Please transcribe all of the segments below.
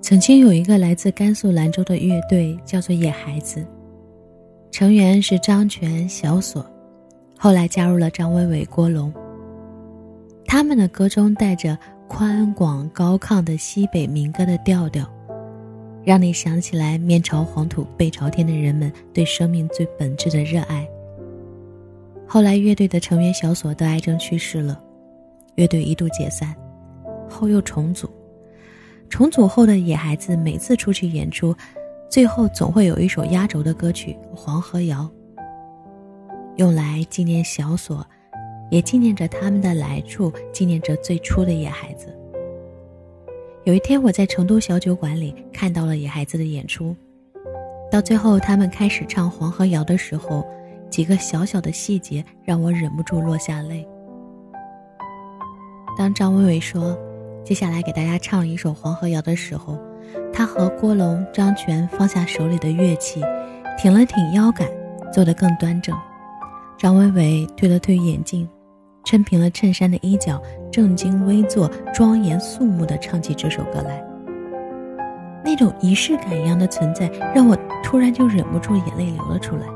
曾经有一个来自甘肃兰州的乐队，叫做野孩子，成员是张全、小锁，后来加入了张伟伟、郭龙。他们的歌中带着宽广高亢的西北民歌的调调，让你想起来面朝黄土背朝天的人们对生命最本质的热爱。后来，乐队的成员小锁得癌症去世了，乐队一度解散，后又重组。重组后的野孩子每次出去演出，最后总会有一首压轴的歌曲《黄河谣》，用来纪念小锁，也纪念着他们的来处，纪念着最初的野孩子。有一天，我在成都小酒馆里看到了野孩子的演出，到最后他们开始唱《黄河谣》的时候，几个小小的细节让我忍不住落下泪。当张伟伟说。接下来给大家唱一首《黄河谣》的时候，他和郭龙、张全放下手里的乐器，挺了挺腰杆，坐得更端正。张伟伟推了推眼镜，撑平了衬衫的衣角，正襟危坐、庄严肃穆地唱起这首歌来。那种仪式感一样的存在，让我突然就忍不住眼泪流了出来。《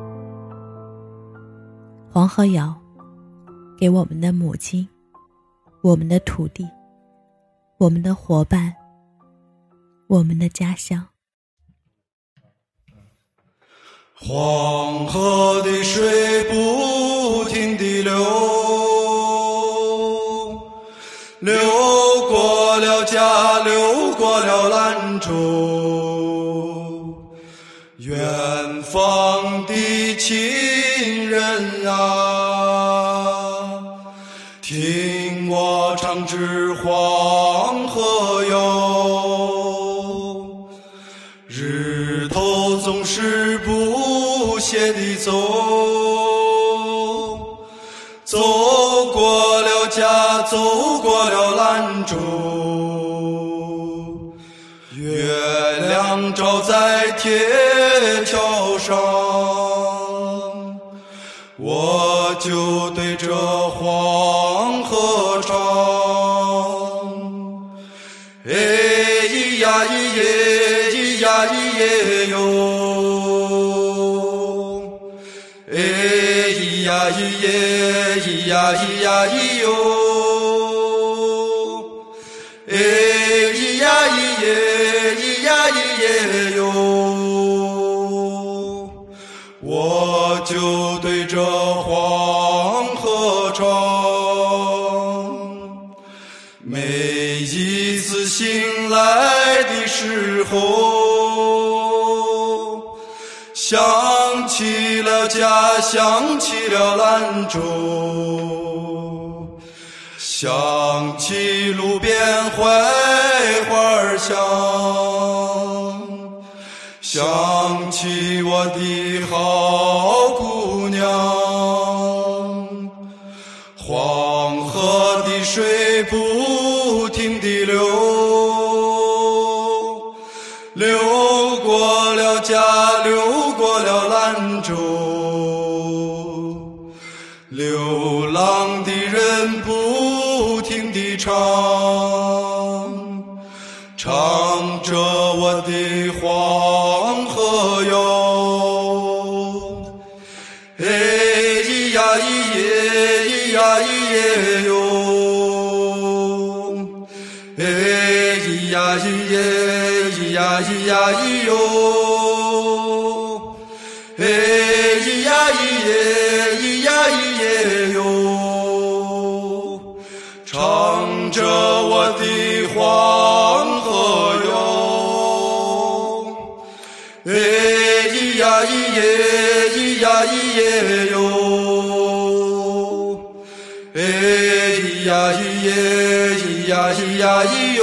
黄河谣》，给我们的母亲，我们的土地。我们的伙伴，我们的家乡。黄河的水不停地流，流过了家，流过了兰州，远方的亲人啊，听我唱支黄。的走，走过了家，走过了兰州，月亮照在铁桥上，我就对着黄河唱，哎咿呀咿耶，咿呀咿耶哟。咿耶咿呀咿呀咿哟，哎咿呀咿耶咿呀咿耶哟，我就对着黄河唱。每一次醒来的时候，起了家，想起了兰州，想起路边槐花香，想起我的好姑娘。黄河的水不停地流，流过了家，流兰。州，流浪的人不停地唱，唱着我的黄河哟，哎咿呀咿耶，咿呀咿耶哟，哎咿呀咿耶，咿呀咿呀咿哟。耶，咿呀咿耶哟，唱着我的黄河哟。哎咿呀咿耶，咿呀咿耶哟，哎咿呀咿耶，咿呀咿呀咿哟，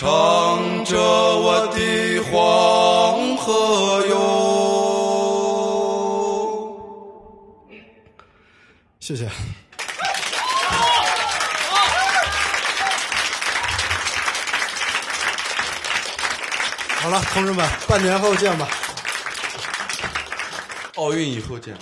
唱着我的黄河哟。谢谢。好了，同志们，半年后见吧。奥运以后见。